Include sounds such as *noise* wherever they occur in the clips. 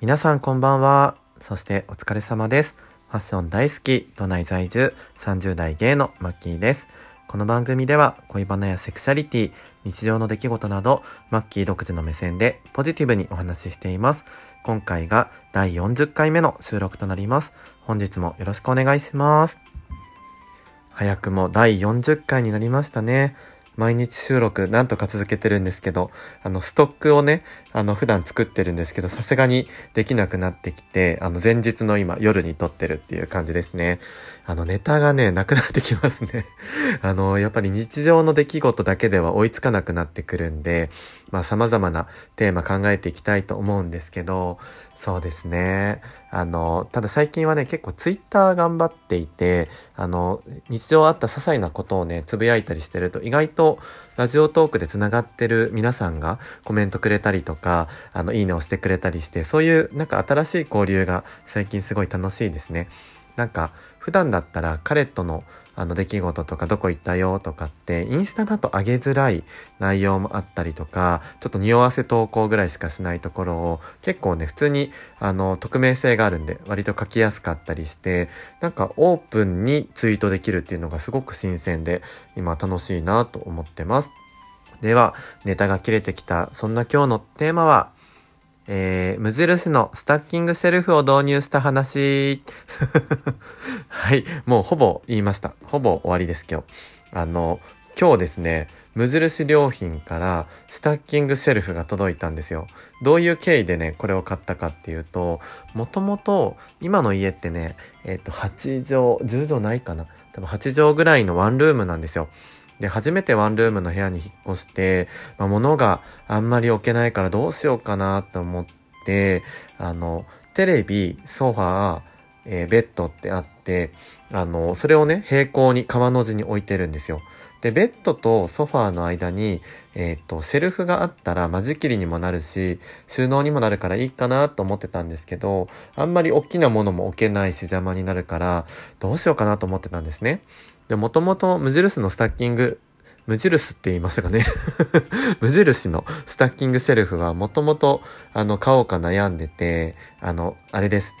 皆さんこんばんは。そしてお疲れ様です。ファッション大好き、都内在住、30代芸のマッキーです。この番組では恋バナやセクシャリティ、日常の出来事など、マッキー独自の目線でポジティブにお話ししています。今回が第40回目の収録となります。本日もよろしくお願いします。早くも第40回になりましたね。毎日収録なんとか続けてるんですけど、あの、ストックをね、あの、普段作ってるんですけど、さすがにできなくなってきて、あの、前日の今、夜に撮ってるっていう感じですね。あの、ネタがね、なくなってきますね。*laughs* あの、やっぱり日常の出来事だけでは追いつかなくなってくるんで、まあ、様々なテーマ考えていきたいと思うんですけど、そうですね。あの、ただ最近はね、結構ツイッター頑張っていて、あの、日常あった些細なことをね、つぶやいたりしてると、意外とラジオトークで繋がってる皆さんがコメントくれたりとか、あの、いいねをしてくれたりして、そういうなんか新しい交流が最近すごい楽しいですね。なんか、普段だったら彼とのあの出来事とかどこ行ったよとかってインスタだと上げづらい内容もあったりとかちょっと匂わせ投稿ぐらいしかしないところを結構ね普通にあの匿名性があるんで割と書きやすかったりしてなんかオープンにツイートできるっていうのがすごく新鮮で今楽しいなと思ってます。ではネタが切れてきたそんな今日のテーマはえー、無印のスタッキングシェルフを導入した話。*laughs* はい。もうほぼ言いました。ほぼ終わりです今日。あの、今日ですね、無印良品からスタッキングシェルフが届いたんですよ。どういう経緯でね、これを買ったかっていうと、もともと今の家ってね、えっ、ー、と、8畳、10畳ないかな多分8畳ぐらいのワンルームなんですよ。で、初めてワンルームの部屋に引っ越して、まあ、物があんまり置けないからどうしようかなと思って、あの、テレビ、ソファー、えー、ベッドってあって、あの、それをね、平行に川の字に置いてるんですよ。で、ベッドとソファーの間に、えっ、ー、と、シェルフがあったら間仕切りにもなるし、収納にもなるからいいかなと思ってたんですけど、あんまり大きなものも置けないし邪魔になるから、どうしようかなと思ってたんですね。で、もともと無印のスタッキング、無印って言いましたかね *laughs* 無印のスタッキングシェルフはもともとあの買おうか悩んでて、あの、あれです。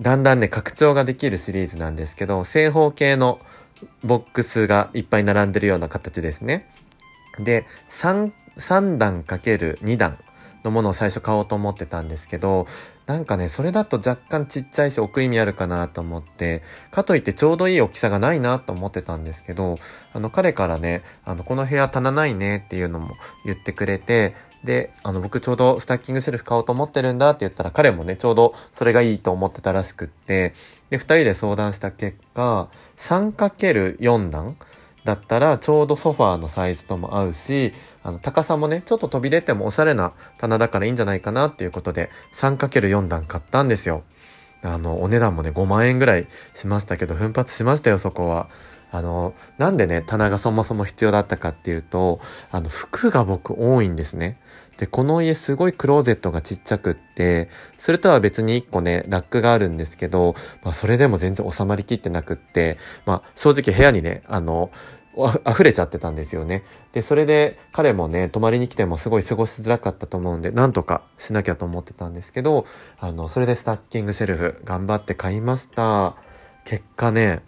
だんだんね、拡張ができるシリーズなんですけど、正方形のボックスがいっぱい並んでるような形ですね。で、3、3段かける2段のものを最初買おうと思ってたんですけど、なんかね、それだと若干ちっちゃいし置く意味あるかなと思って、かといってちょうどいい大きさがないなと思ってたんですけど、あの彼からね、あの、この部屋棚ないねっていうのも言ってくれて、で、あの、僕ちょうどスタッキングシェルフ買おうと思ってるんだって言ったら、彼もね、ちょうどそれがいいと思ってたらしくって、で、二人で相談した結果、3×4 段だったらちょうどソファーのサイズとも合うし、あの、高さもね、ちょっと飛び出てもおしゃれな棚だからいいんじゃないかなっていうことで、3×4 段買ったんですよ。あの、お値段もね、5万円ぐらいしましたけど、奮発しましたよ、そこは。あの、なんでね、棚がそもそも必要だったかっていうと、あの、服が僕多いんですね。で、この家すごいクローゼットがちっちゃくって、それとは別に一個ね、ラックがあるんですけど、まあそれでも全然収まりきってなくって、まあ正直部屋にね、あの、溢れちゃってたんですよね。で、それで彼もね、泊まりに来てもすごい過ごしづらかったと思うんで、なんとかしなきゃと思ってたんですけど、あの、それでスタッキングシェルフ頑張って買いました。結果ね、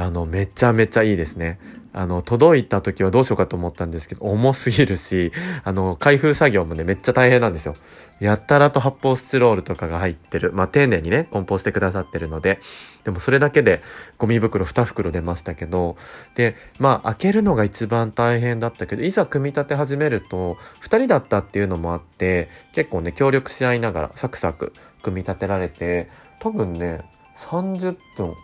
あの、めちゃめちゃいいですね。あの、届いた時はどうしようかと思ったんですけど、重すぎるし、あの、開封作業もね、めっちゃ大変なんですよ。やったらと発泡スチロールとかが入ってる。まあ、丁寧にね、梱包してくださってるので、でもそれだけでゴミ袋2袋出ましたけど、で、まあ、開けるのが一番大変だったけど、いざ組み立て始めると、2人だったっていうのもあって、結構ね、協力し合いながらサクサク組み立てられて、多分ね、30分、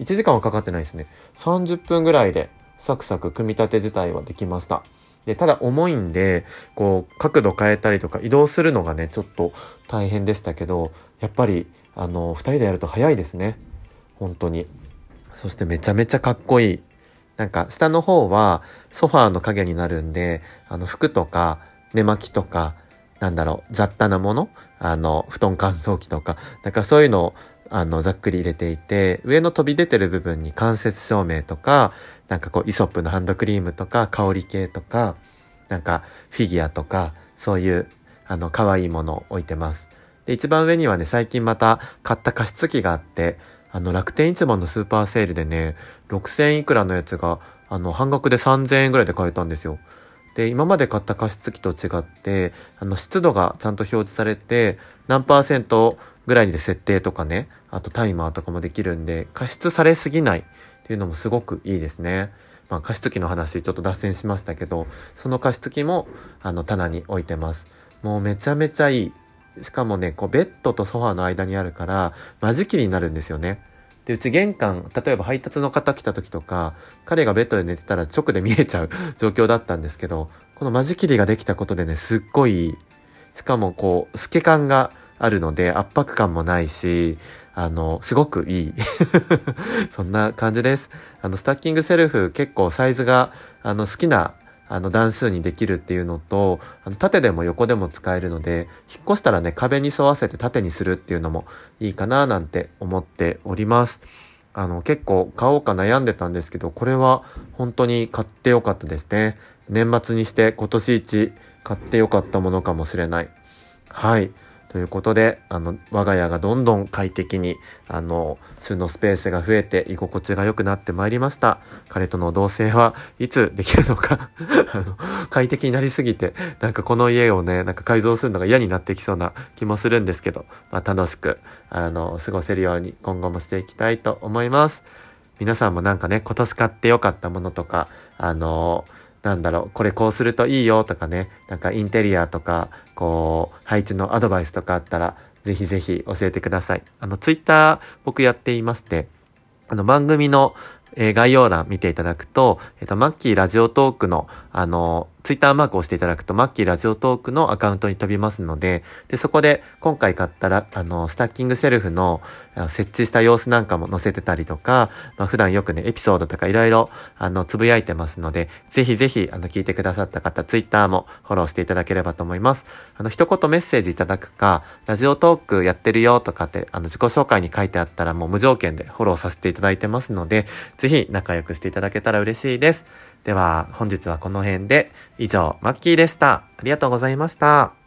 1時間はかかってないですね。30分ぐらいでサクサク組み立て自体はできました。で、ただ重いんで、こう、角度変えたりとか移動するのがね、ちょっと大変でしたけど、やっぱり、あの、二人でやると早いですね。本当に。そしてめちゃめちゃかっこいい。なんか、下の方はソファーの影になるんで、あの、服とか、寝巻きとか、なんだろう、雑多なものあの、布団乾燥機とか、なんかそういうのを、あの、ざっくり入れていて、上の飛び出てる部分に間接照明とか、なんかこう、イソップのハンドクリームとか、香り系とか、なんかフィギュアとか、そういう、あの、可愛いものを置いてます。で、一番上にはね、最近また買った加湿器があって、あの、楽天市場のスーパーセールでね、6000いくらのやつが、あの、半額で3000円ぐらいで買えたんですよ。で、今まで買った加湿器と違って、あの、湿度がちゃんと表示されて、何パーセントぐらいで設定とかね、あとタイマーとかもできるんで、加湿されすぎないっていうのもすごくいいですね。まあ、加湿器の話ちょっと脱線しましたけど、その加湿器も、あの、棚に置いてます。もうめちゃめちゃいい。しかもね、こう、ベッドとソファーの間にあるから、間仕切りになるんですよね。で、うち玄関、例えば配達の方来た時とか、彼がベッドで寝てたら直で見えちゃう *laughs* 状況だったんですけど、この間仕切りができたことでね、すっごい。しかもこう、透け感があるので圧迫感もないし、あの、すごくいい。*laughs* そんな感じです。あの、スタッキングセルフ結構サイズが、あの、好きなあの段数にできるっていうのと、あの縦でも横でも使えるので、引っ越したらね、壁に沿わせて縦にするっていうのもいいかななんて思っております。あの、結構買おうか悩んでたんですけど、これは本当に買ってよかったですね。年末にして今年一買ってよかったものかもしれない。はい。ということで、あの、我が家がどんどん快適に、あの、収納スペースが増えて居心地が良くなってまいりました。彼との同棲はいつできるのか *laughs* あの、快適になりすぎて、なんかこの家をね、なんか改造するのが嫌になってきそうな気もするんですけど、まあ楽しく、あの、過ごせるように今後もしていきたいと思います。皆さんもなんかね、今年買ってよかったものとか、あのなんだろう、これこうするといいよとかね、なんかインテリアとか、こう、配置のアドバイスとかあったら、ぜひぜひ教えてください。あの、ツイッター僕やっていまして、あの、番組の、えー、概要欄見ていただくと、えっ、ー、と、マッキーラジオトークの、あの、ツイッターマークを押していただくと、マッキーラジオトークのアカウントに飛びますので、で、そこで今回買ったら、あの、スタッキングシェルフの設置した様子なんかも載せてたりとか、まあ、普段よくね、エピソードとかいろいろ、あの、つぶやいてますので、ぜひぜひ、あの、聞いてくださった方、ツイッターもフォローしていただければと思います。あの、一言メッセージいただくか、ラジオトークやってるよとかって、あの、自己紹介に書いてあったらもう無条件でフォローさせていただいてますので、ぜひ仲良くしていただけたら嬉しいです。では、本日はこの辺で、以上、マッキーでした。ありがとうございました。